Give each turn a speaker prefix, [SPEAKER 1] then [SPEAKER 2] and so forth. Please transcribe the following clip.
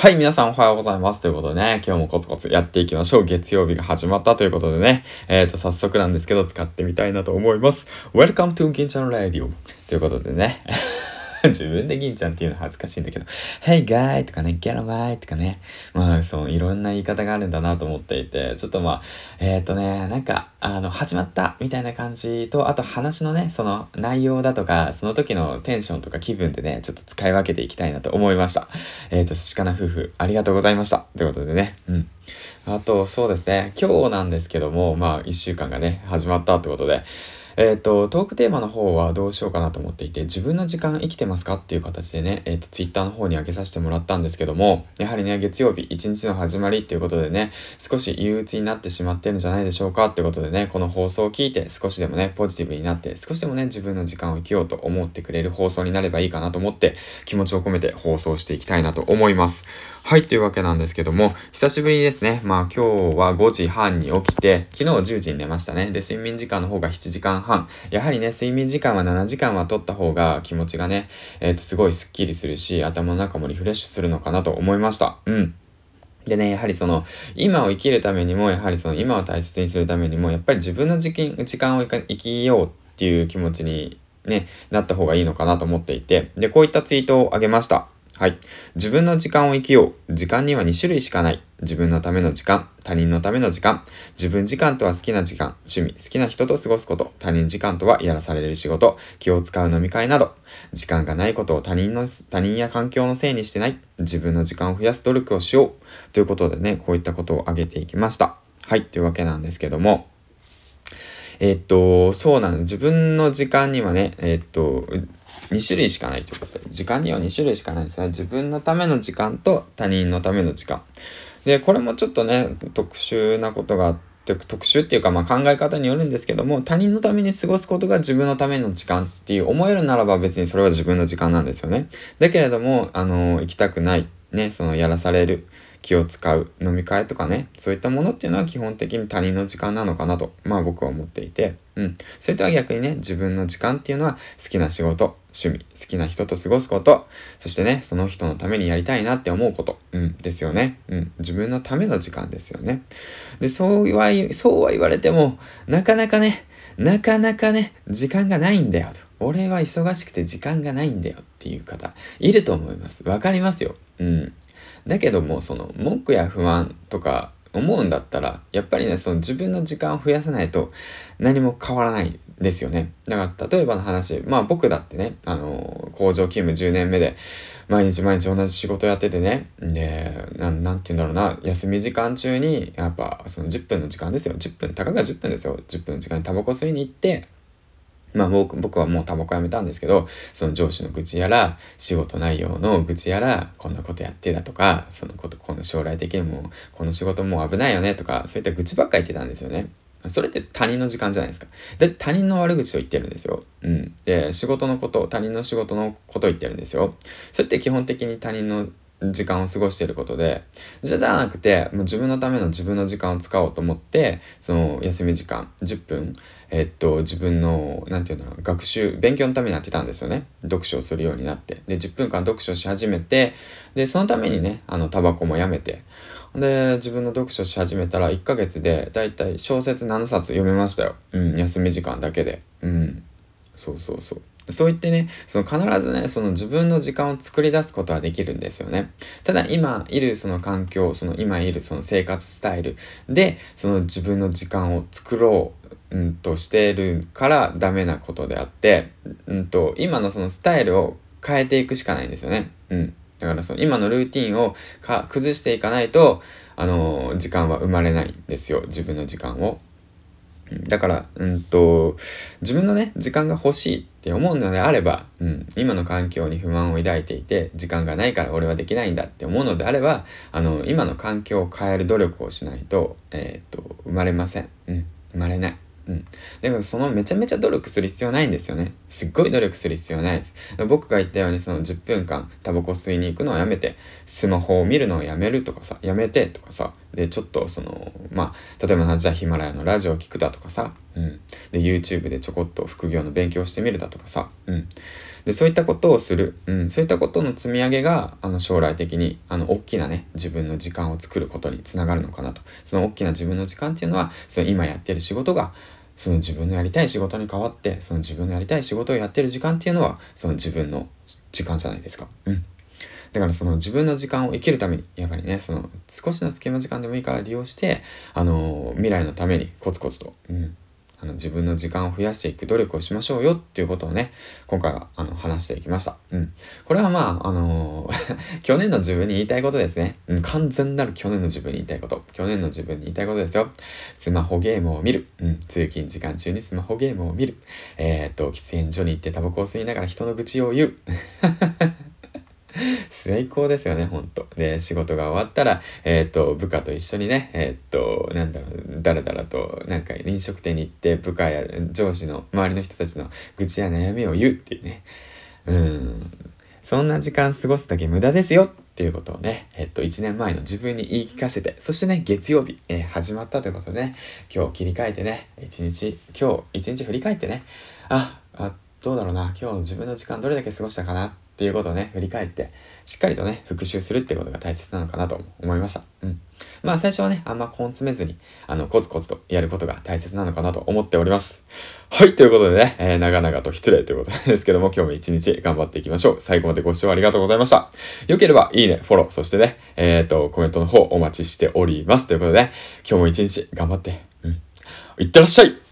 [SPEAKER 1] はい、皆さんおはようございます。ということでね、今日もコツコツやっていきましょう。月曜日が始まったということでね、えっ、ー、と、早速なんですけど、使ってみたいなと思います。Welcome to 銀ちゃん Radio ということでね。自分で銀ちゃんっていうの恥ずかしいんだけど、Hey guy! とかね、Get away! とかね、まあそう、いろんな言い方があるんだなと思っていて、ちょっとまあ、えっ、ー、とね、なんか、あの、始まったみたいな感じと、あと話のね、その内容だとか、その時のテンションとか気分でね、ちょっと使い分けていきたいなと思いました。えっ、ー、と、しかな夫婦、ありがとうございました。ということでね、うん。あと、そうですね、今日なんですけども、まあ、一週間がね、始まったってことで、えっ、ー、と、トークテーマの方はどうしようかなと思っていて、自分の時間生きてますかっていう形でね、えっ、ー、と、ツイッターの方に上げさせてもらったんですけども、やはりね、月曜日一日の始まりっていうことでね、少し憂鬱になってしまってるんじゃないでしょうかってことでね、この放送を聞いて少しでもね、ポジティブになって、少しでもね、自分の時間を生きようと思ってくれる放送になればいいかなと思って、気持ちを込めて放送していきたいなと思います。はい、というわけなんですけども、久しぶりですね、まあ今日は5時半に起きて、昨日10時に寝ましたね。で、睡眠時間の方が7時間半。やはりね、睡眠時間は7時間は取った方が気持ちがね、えっ、ー、と、すごいスッキリするし、頭の中もリフレッシュするのかなと思いました。うん。でね、やはりその、今を生きるためにも、やはりその、今を大切にするためにも、やっぱり自分の時時間を生きようっていう気持ちにね、なった方がいいのかなと思っていて、で、こういったツイートをあげました。はい。自分の時間を生きよう。時間には2種類しかない。自分のための時間、他人のための時間。自分時間とは好きな時間、趣味、好きな人と過ごすこと。他人時間とはやらされる仕事、気を使う飲み会など。時間がないことを他人の、他人や環境のせいにしてない。自分の時間を増やす努力をしよう。ということでね、こういったことを挙げていきました。はい。というわけなんですけども。え、っと、そうなんです。自分の時間にはね、え、っと、2種類しかないということで、時間には2種類しかないですね。自分のための時間と他人のための時間。で、これもちょっとね、特殊なことがあって、特殊っていうかまあ考え方によるんですけども、他人のために過ごすことが自分のための時間っていう思えるならば別にそれは自分の時間なんですよね。だけれども、あの、行きたくない、ね、そのやらされる。気を使う飲み会とかね、そういったものっていうのは基本的に他人の時間なのかなと、まあ僕は思っていて、うん。それとは逆にね、自分の時間っていうのは好きな仕事、趣味、好きな人と過ごすこと、そしてね、その人のためにやりたいなって思うこと、うん、ですよね。うん。自分のための時間ですよね。で、そうは、そうは言われても、なかなかね、なかなかね、時間がないんだよと。俺は忙しくて時間がないんだよっていう方、いると思います。わかりますよ。うん。だけども、その、文句や不安とか思うんだったら、やっぱりね、その自分の時間を増やさないと何も変わらないですよね。だから、例えばの話、まあ僕だってね、あの、工場勤務10年目で、毎日毎日同じ仕事やっててね、で、ななんて言うんだろうな、休み時間中に、やっぱその10分の時間ですよ。10分、たかが10分ですよ。10分の時間にタバコ吸いに行って、まあ僕僕はもうタバコやめたんですけど、その上司の愚痴やら、仕事内容の愚痴やら、こんなことやってだとか、そのこと、この将来的にも、この仕事もう危ないよねとか、そういった愚痴ばっか言ってたんですよね。それって他人の時間じゃないですか。だって他人の悪口を言ってるんですよ。うん。で、仕事のこと、他人の仕事のことを言ってるんですよ。それって基本的に他人の時間を過ごしていることで、じゃじゃなくて、もう自分のための自分の時間を使おうと思って、その休み時間、10分、えっと、自分の、なんていうの、学習、勉強のためになってたんですよね。読書をするようになって。で、10分間読書し始めて、で、そのためにね、あの、タバコもやめて、で、自分の読書し始めたら1ヶ月で、だいたい小説7冊読めましたよ。うん、休み時間だけで。うん。そうそうそう。そう言ってね、その必ずね、その自分の時間を作り出すことはできるんですよね。ただ今いるその環境、その今いるその生活スタイルで、その自分の時間を作ろう、うんとしてるからダメなことであって、うんと、今のそのスタイルを変えていくしかないんですよね。うん。だからその今のルーティンをか崩していかないと、あのー、時間は生まれないんですよ。自分の時間を。だから、うんと、自分のね、時間が欲しいって思うのであれば、うん、今の環境に不満を抱いていて、時間がないから俺はできないんだって思うのであれば、あの、今の環境を変える努力をしないと、えー、っと、生まれません。うん、生まれない。うん。でもそのめちゃめちゃ努力する必要ないんですよね。すっごい努力する必要ないです。僕が言ったようにその10分間タバコ吸いに行くのをやめて、スマホを見るのをやめるとかさ、やめてとかさ、で、ちょっとその、まあ、例えばじゃあヒマラヤのラジオを聞くだとかさ、うん。で、YouTube でちょこっと副業の勉強してみるだとかさ、うん。で、そういったことをする。うん。そういったことの積み上げが、あの、将来的に、あの、大きなね、自分の時間を作ることにつながるのかなと。その大きな自分の時間っていうのは、その今やってる仕事が、その自分のやりたい仕事に変わって、その自分のやりたい仕事をやってる時間っていうのは、その自分の時間じゃないですか。うん。だからその自分の時間を生きるために、やっぱりね、その少しの隙間時間でもいいから利用して、あのー、未来のためにコツコツと、うん、あの自分の時間を増やしていく努力をしましょうよっていうことをね、今回はあの話していきました。うん。これはまあ、あのー、去年の自分に言いたいことですね。うん、完全なる去年の自分に言いたいこと。去年の自分に言いたいことですよ。スマホゲームを見る。うん、通勤時間中にスマホゲームを見る。えー、っと、喫煙所に行ってタバコを吸いながら人の愚痴を言う。最高ですよね、ほんと。で、仕事が終わったら、えっ、と、部下と一緒にね、えっ、と、なんだろう、だらだらと、なんか飲食店に行って、部下や上司の、周りの人たちの愚痴や悩みを言うっていうね。うん。そんな時間過ごすだけ無駄ですよっていうことをね、えっと、1年前の自分に言い聞かせて、そしてね、月曜日、えー、始まったということでね、今日切り替えてね、1日、今日1日振り返ってね、あ、あ、どうだろうな、今日の自分の時間どれだけ過ごしたかなっていうことをね、振り返って、しっかりとね、復習するってことが大切なのかなと思いました。うん。まあ最初はね、あんま根詰めずに、あの、コツコツとやることが大切なのかなと思っております。はい、ということでね、えー、長々と失礼ということですけども、今日も一日頑張っていきましょう。最後までご視聴ありがとうございました。よければ、いいね、フォロー、そしてね、えっ、ー、と、コメントの方お待ちしております。ということで、ね、今日も一日頑張って、うん。いってらっしゃい